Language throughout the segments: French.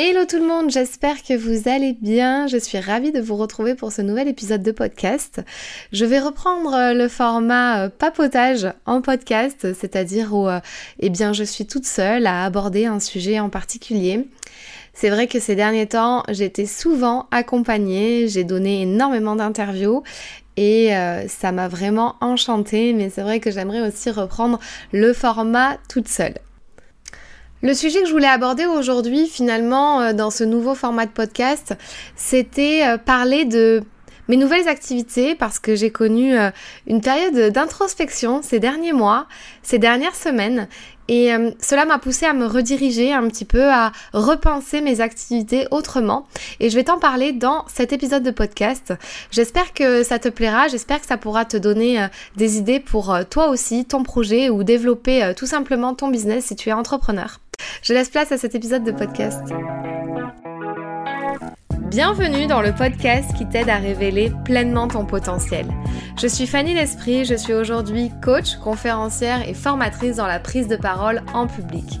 Hello tout le monde, j'espère que vous allez bien. Je suis ravie de vous retrouver pour ce nouvel épisode de podcast. Je vais reprendre euh, le format euh, papotage en podcast, c'est-à-dire où euh, eh bien, je suis toute seule à aborder un sujet en particulier. C'est vrai que ces derniers temps, j'étais souvent accompagnée, j'ai donné énormément d'interviews et ça m'a vraiment enchantée, mais c'est vrai que j'aimerais aussi reprendre le format toute seule. Le sujet que je voulais aborder aujourd'hui, finalement, euh, dans ce nouveau format de podcast, c'était euh, parler de mes nouvelles activités parce que j'ai connu euh, une période d'introspection ces derniers mois, ces dernières semaines et cela m'a poussé à me rediriger un petit peu, à repenser mes activités autrement. Et je vais t'en parler dans cet épisode de podcast. J'espère que ça te plaira, j'espère que ça pourra te donner des idées pour toi aussi, ton projet ou développer tout simplement ton business si tu es entrepreneur. Je laisse place à cet épisode de podcast. Bienvenue dans le podcast qui t'aide à révéler pleinement ton potentiel. Je suis Fanny L'Esprit, je suis aujourd'hui coach, conférencière et formatrice dans la prise de parole en public.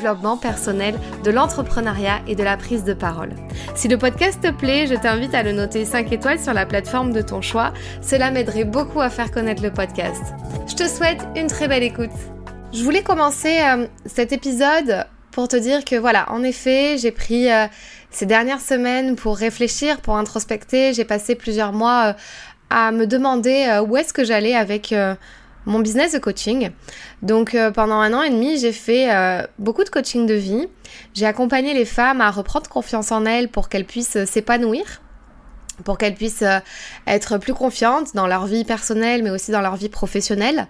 personnel, de l'entrepreneuriat et de la prise de parole. Si le podcast te plaît, je t'invite à le noter 5 étoiles sur la plateforme de ton choix. Cela m'aiderait beaucoup à faire connaître le podcast. Je te souhaite une très belle écoute. Je voulais commencer euh, cet épisode pour te dire que voilà, en effet, j'ai pris euh, ces dernières semaines pour réfléchir, pour introspecter. J'ai passé plusieurs mois euh, à me demander où est-ce que j'allais avec mon business de coaching. Donc pendant un an et demi, j'ai fait beaucoup de coaching de vie. J'ai accompagné les femmes à reprendre confiance en elles pour qu'elles puissent s'épanouir pour qu'elles puissent euh, être plus confiantes dans leur vie personnelle mais aussi dans leur vie professionnelle.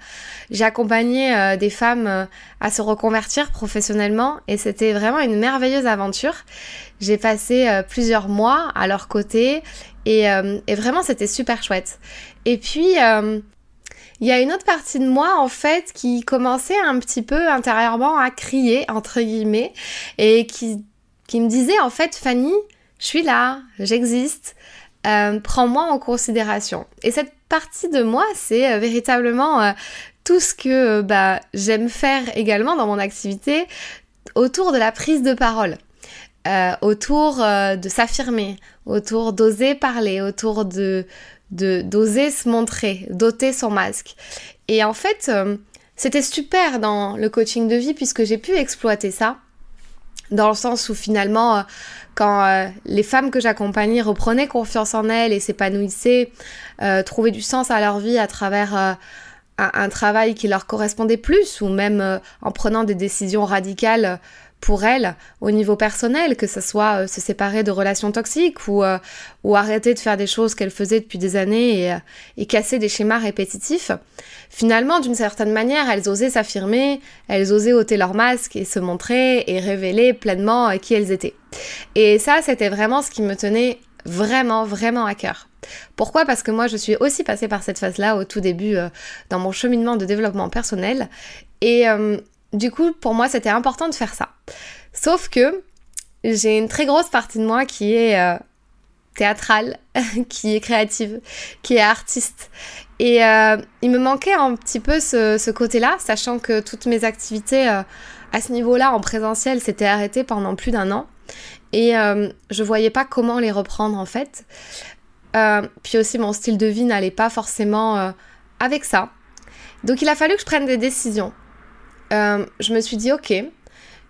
J'ai accompagné euh, des femmes euh, à se reconvertir professionnellement et c'était vraiment une merveilleuse aventure. J'ai passé plusieurs mois à leur côté et vraiment c'était super chouette. Et puis il y a une autre partie de moi en fait qui commençait un petit peu intérieurement à crier entre guillemets et qui, qui me disait en fait Fanny, je suis là, j'existe, euh, prends-moi en considération. Et cette partie de moi, c'est euh, véritablement euh, tout ce que bah, j'aime faire également dans mon activité autour de la prise de parole. autour de s'affirmer, autour d'oser parler, autour de d'oser se montrer, d'ôter son masque. Et en fait, c'était super dans le coaching de vie puisque j'ai pu exploiter ça dans le sens où finalement, euh, quand euh, les femmes que j'accompagnais reprenaient confiance en elles et s'épanouissaient, euh, trouvaient du sens à leur vie à travers un, travail qui leur correspondait plus, ou même en prenant des décisions radicales pour elles au niveau personnel, que ce soit se séparer de relations toxiques ou, ou arrêter de faire des choses qu'elles faisaient depuis des années et, et casser des schémas répétitifs. Finalement, d'une certaine manière, elles osaient s'affirmer, elles osaient ôter leur masque et se montrer et révéler pleinement qui elles étaient. Et ça, c'était vraiment ce qui me tenait vraiment, vraiment à cœur. Pourquoi? Parce que moi, je suis aussi passée par cette phase-là au tout début euh, dans mon cheminement de développement personnel. Et euh, du coup, pour moi, c'était important de faire ça. Sauf que j'ai une très grosse partie de moi qui est euh, théâtrale, qui est créative, qui est artiste. Et euh, il me manquait un petit peu ce, côté-là, sachant que toutes mes activités euh, à ce niveau-là en présentiel s'étaient arrêtées pendant plus d'un an. Et je voyais pas comment les reprendre en fait. puis aussi mon style de vie n'allait pas forcément avec ça. Donc il a fallu que je prenne des décisions. Je me suis dit ok,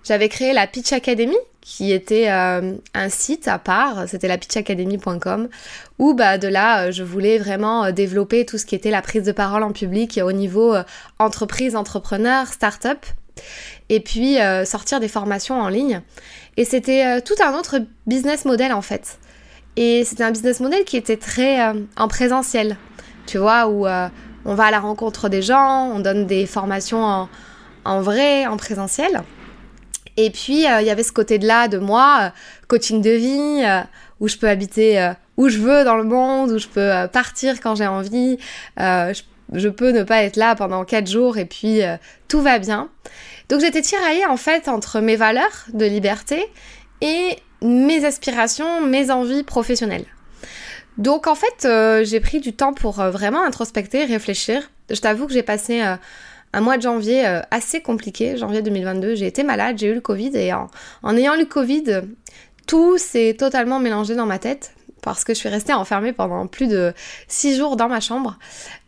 j'avais créé la Pitch Academy, qui était euh, un site à part, c'était la pitchacademy.com, où bah, de là, euh, je voulais vraiment euh, développer tout ce qui était la prise de parole en public au niveau entreprise, entrepreneur, start-up, et puis sortir des formations en ligne. Et c'était tout un autre business model en fait. Et c'était un business model qui était très en présentiel, tu vois, où on va à la rencontre des gens, on donne des formations en, en vrai, en présentiel. Et puis, il y avait ce côté-là de moi, coaching de vie, où je peux habiter où je veux dans le monde, où je peux partir quand j'ai envie, je, peux ne pas être là pendant quatre jours et puis tout va bien. Donc j'étais tiraillée en fait entre mes valeurs de liberté et mes aspirations, mes envies professionnelles. Donc en fait, euh, j'ai pris du temps pour euh, vraiment introspecter, réfléchir. Je t'avoue que j'ai passé euh, un mois de janvier assez compliqué, janvier 2022. J'ai été malade, j'ai eu le Covid et en, ayant le Covid, tout s'est totalement mélangé dans ma tête parce que je suis restée enfermée pendant plus de six jours dans ma chambre.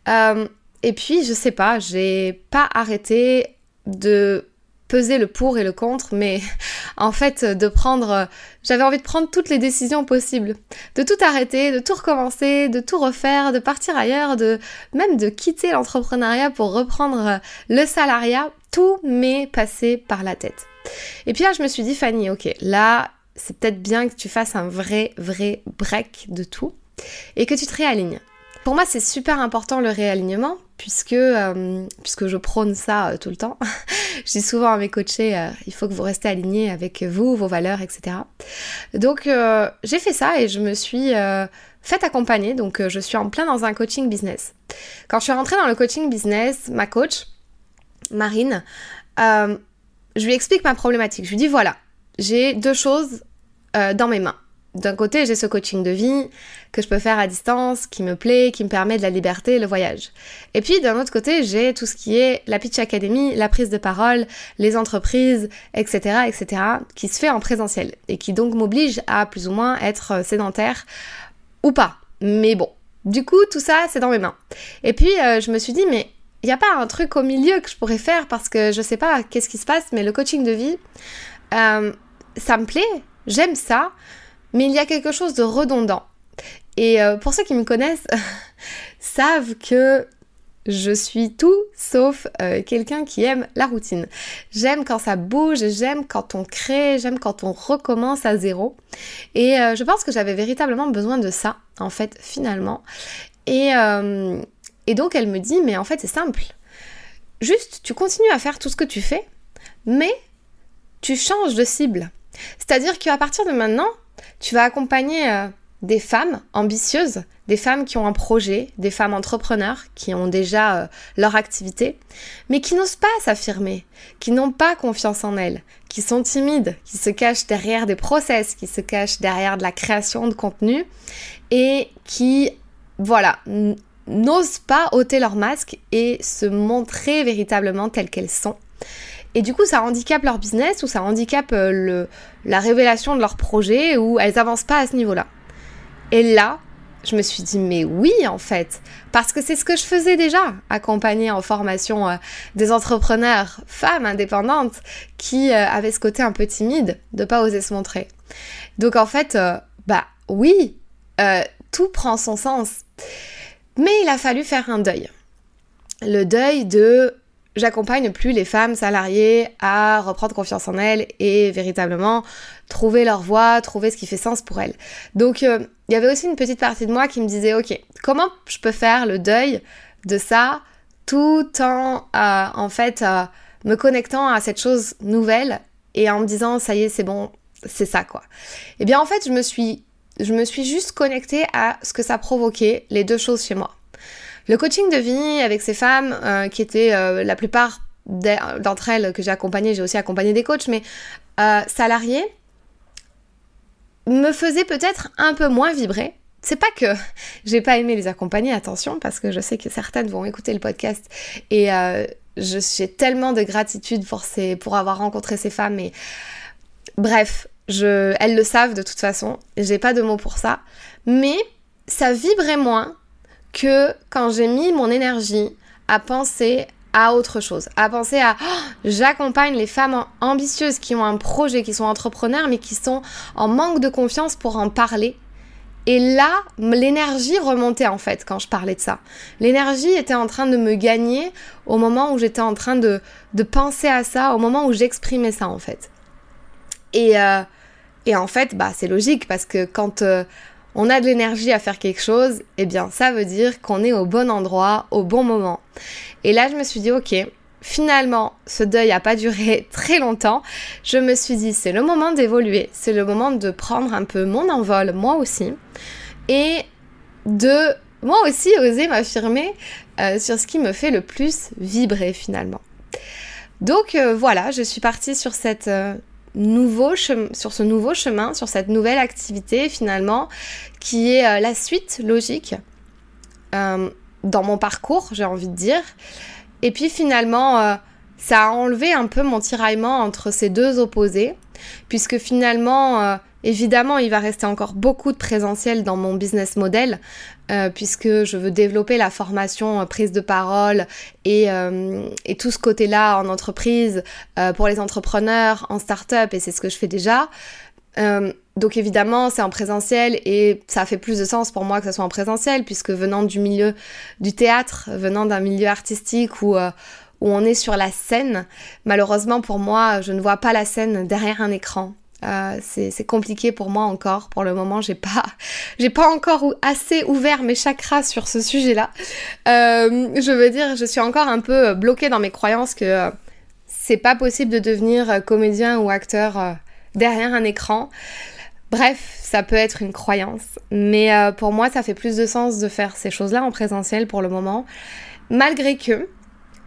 et puis, je sais pas, j'ai pas arrêté de peser le pour et le contre, mais en fait de prendre, j'avais envie de prendre toutes les décisions possibles, de tout arrêter, de tout recommencer, de tout refaire, de partir ailleurs, de même de quitter l'entrepreneuriat pour reprendre le salariat, tout m'est passé par la tête. Et puis là je me suis dit Fanny, ok, là c'est peut-être bien que tu fasses un vrai vrai break de tout et que tu te réalignes. Pour moi, c'est super important le réalignement puisque, euh, puisque je prône ça euh, tout le temps. je dis souvent à mes coachés, euh, il faut que vous restez alignés avec vous, vos valeurs, etc. Donc j'ai fait ça et je me suis fait accompagner. Donc je suis en plein dans un coaching business. Quand je suis rentrée dans le coaching business, ma coach, Marine, je lui explique ma problématique. Je lui dis voilà, j'ai deux choses dans mes mains d'un côté, j'ai ce coaching de vie que je peux faire à distance, qui me plaît, qui me permet de la liberté, le voyage. Et puis d'un autre côté, j'ai tout ce qui est la Pitch Academy, la prise de parole, les entreprises, etc., etc., qui se fait en présentiel et qui donc m'oblige à plus ou moins être sédentaire ou pas. Mais bon, du coup, tout ça, c'est dans mes mains. Et puis, euh, je me suis dit, mais il n'y a pas un truc au milieu que je pourrais faire parce que je sais pas qu'est-ce qui se passe, mais le coaching de vie, euh, ça me plaît, j'aime ça mais il y a quelque chose de redondant. Et euh, pour ceux qui me connaissent, savent que je suis tout sauf euh, quelqu'un qui aime la routine. J'aime quand ça bouge, j'aime quand on crée, j'aime quand on recommence à zéro. Et euh, je pense que j'avais véritablement besoin de ça, en fait, finalement. Et, et donc elle me dit, mais en fait c'est simple. Juste, tu continues à faire tout ce que tu fais, mais tu changes de cible. C'est-à-dire qu'à partir de maintenant, tu vas accompagner euh, des femmes ambitieuses, des femmes qui ont un projet, des femmes entrepreneurs qui ont déjà euh, leur activité, mais qui n'osent pas s'affirmer, qui n'ont pas confiance en elles, qui sont timides, qui se cachent derrière des process, qui se cachent derrière de la création de contenu et qui, voilà, n'osent pas ôter leur masque et se montrer véritablement telles qu'elles sont. Et du coup, ça handicape leur business ou ça handicape euh, la révélation de leur projet ou elles avancent pas à ce niveau-là. Et là, je me suis dit, mais oui, en fait, parce que c'est ce que je faisais déjà, accompagner en formation euh, des entrepreneurs, femmes indépendantes, qui euh, avaient ce côté un peu timide de pas oser se montrer. Donc en fait, bah oui, tout prend son sens. Mais il a fallu faire un deuil. Le deuil de j'accompagne plus les femmes salariées à reprendre confiance en elles et véritablement trouver leur voie, trouver ce qui fait sens pour elles. Donc euh, il y avait aussi une petite partie de moi qui me disait ok, comment je peux faire le deuil de ça tout en euh, en fait euh, me connectant à cette chose nouvelle et en me disant ça y est c'est bon c'est ça quoi. Et eh bien en fait je me suis je me suis juste connectée à ce que ça provoquait les deux choses chez moi. Le coaching de vie avec ces femmes, euh, qui étaient euh, la plupart d'entre elles que j'ai accompagnées, j'ai aussi accompagné des coachs, mais euh, salariés, me faisait peut-être un peu moins vibrer. C'est pas que j'ai pas aimé les accompagner, attention, parce que je sais que certaines vont écouter le podcast et j'ai tellement de gratitude pour, pour avoir rencontré ces femmes. Et bref, je, elles le savent de toute façon, j'ai pas de mots pour ça, mais ça vibrait moins que quand j'ai mis mon énergie à penser à autre chose, à penser à oh, j'accompagne les femmes ambitieuses qui ont un projet, qui sont entrepreneurs, mais qui sont en manque de confiance pour en parler. Et là, l'énergie remontait en fait quand je parlais de ça. L'énergie était en train de me gagner au moment où j'étais en train de, de, penser à ça, au moment où j'exprimais ça en fait. Et, euh, et en fait, bah, c'est logique parce que quand euh, on a de l'énergie à faire quelque chose, eh bien ça veut dire qu'on est au bon endroit, au bon moment. Et là je me suis dit ok, finalement, ce deuil n'a pas duré très longtemps. Je me suis dit, c'est le moment d'évoluer, c'est le moment de prendre un peu mon envol, moi aussi, et de moi aussi oser m'affirmer euh, sur ce qui me fait le plus vibrer finalement. Donc euh, voilà, je suis partie sur cette euh, nouveau sur ce nouveau chemin, sur cette nouvelle activité finalement, qui est la suite logique dans mon parcours, j'ai envie de dire. Et puis finalement, ça a enlevé un peu mon tiraillement entre ces deux opposés, puisque finalement, Évidemment, il va rester encore beaucoup de présentiel dans mon business model, euh, puisque je veux développer la formation euh, prise de parole et, euh, et tout ce côté-là en entreprise, pour les entrepreneurs, en start-up, et c'est ce que je fais déjà. donc évidemment, c'est en présentiel et ça fait plus de sens pour moi que ça soit en présentiel, puisque venant du milieu du théâtre, venant d'un milieu artistique où où on est sur la scène. Malheureusement pour moi, je ne vois pas la scène derrière un écran. Euh, c'est compliqué pour moi encore. Pour le moment, j'ai pas, j'ai pas encore assez ouvert mes chakras sur ce sujet-là. Euh, je veux dire, je suis encore un peu bloquée dans mes croyances que euh, c'est pas possible de devenir comédien ou acteur derrière un écran. Bref, ça peut être une croyance, mais pour moi, ça fait plus de sens de faire ces choses-là en présentiel pour le moment, malgré que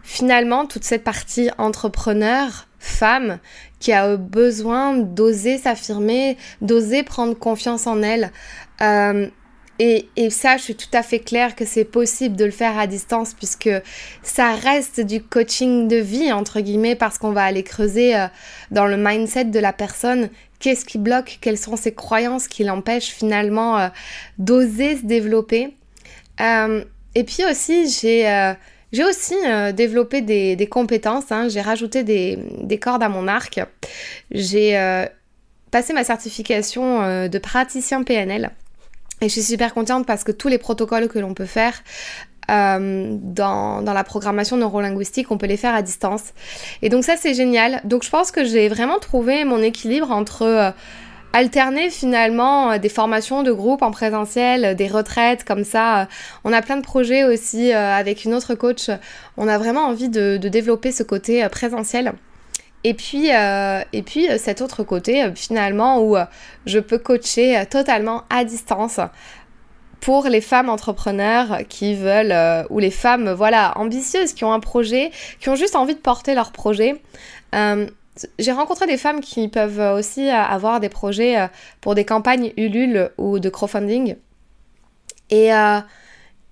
finalement toute cette partie entrepreneur femme qui a besoin d'oser s'affirmer, d'oser prendre confiance en elle. Euh, et, et, ça, je suis tout à fait claire que c'est possible de le faire à distance puisque ça reste du coaching de vie, entre guillemets, parce qu'on va aller creuser euh, dans le mindset de la personne. Qu'est-ce qui bloque? Quelles sont ses croyances qui l'empêchent finalement euh, d'oser se développer? Et puis aussi, j'ai j'ai aussi euh, développé des, compétences, hein. j'ai rajouté des, cordes à mon arc. J'ai euh, passé ma certification euh, de praticien PNL. Et je suis super contente parce que tous les protocoles que l'on peut faire dans, dans, la programmation neurolinguistique, on peut les faire à distance. Et donc ça c'est génial. Donc je pense que j'ai vraiment trouvé mon équilibre entre alterner finalement euh, des formations de groupe en présentiel, euh, des retraites comme ça. Euh, on a plein de projets aussi avec une autre coach. On a vraiment envie de, développer ce côté présentiel. Et puis, et puis cet autre côté finalement où je peux coacher totalement à distance pour les femmes entrepreneurs qui veulent, ou les femmes voilà ambitieuses qui ont un projet, qui ont juste envie de porter leur projet j'ai rencontré des femmes qui peuvent aussi avoir des projets euh, pour des campagnes Ulule ou de crowdfunding. Et, euh,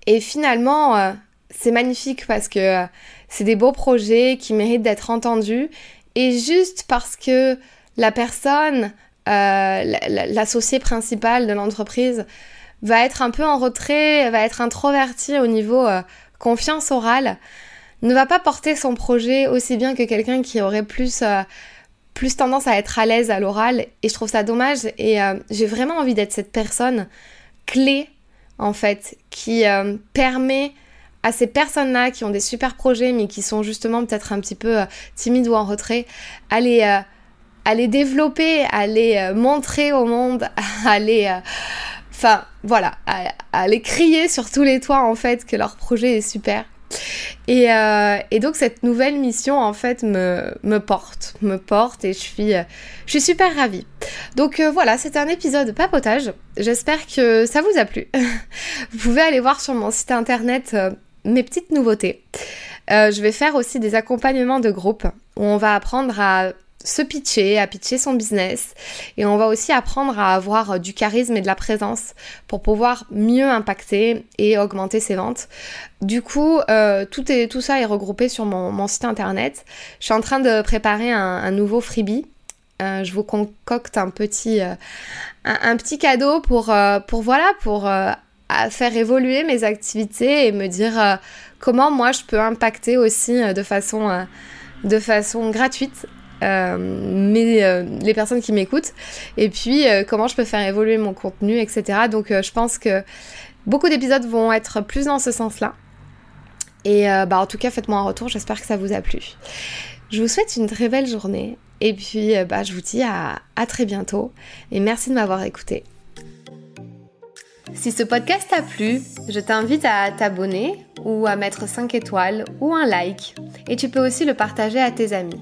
et finalement, euh, c'est magnifique parce que c'est des beaux projets qui méritent d'être entendus. Et juste parce que la personne, l'associé principal de l'entreprise, va être un peu en retrait, va être introverti au niveau confiance orale, ne va pas porter son projet aussi bien que quelqu'un qui aurait plus, euh, plus tendance à être à l'aise à l'oral. Et je trouve ça dommage. Et euh, j'ai vraiment envie d'être cette personne clé, en fait, qui euh, permet à ces personnes-là qui ont des super projets, mais qui sont justement peut-être un petit peu timides ou en retrait, à les, développer, à les montrer au monde, à les... Enfin, voilà, à les crier sur tous les toits, en fait, que leur projet est super. Euh, et, donc cette nouvelle mission en fait me, me porte, me porte et je suis, euh, je suis super ravie. Donc euh, voilà, c'était un épisode papotage. J'espère que ça vous a plu. vous pouvez aller voir sur mon site internet mes petites nouveautés. je vais faire aussi des accompagnements de groupe où on va apprendre à se pitcher, à pitcher son business. Et on va aussi apprendre à avoir du charisme et de la présence pour pouvoir mieux impacter et augmenter ses ventes. Du coup, euh, tout, est, tout ça est regroupé sur mon, site internet. Je suis en train de préparer un, nouveau freebie. Euh, je vous concocte un petit, euh, un, petit cadeau pour, pour voilà, pour faire évoluer mes activités et me dire comment moi je peux impacter aussi de façon de façon gratuite euh, mais, euh, les personnes qui m'écoutent, et puis euh, comment je peux faire évoluer mon contenu, etc. Donc je pense que beaucoup d'épisodes vont être plus dans ce sens-là. Et bah, en tout cas, faites-moi un retour, j'espère que ça vous a plu. Je vous souhaite une très belle journée, et puis bah, je vous dis à, à très bientôt, et merci de m'avoir écouté. Si ce podcast t'a plu, je t'invite à t'abonner ou à mettre 5 étoiles ou un like. Et tu peux aussi le partager à tes amis.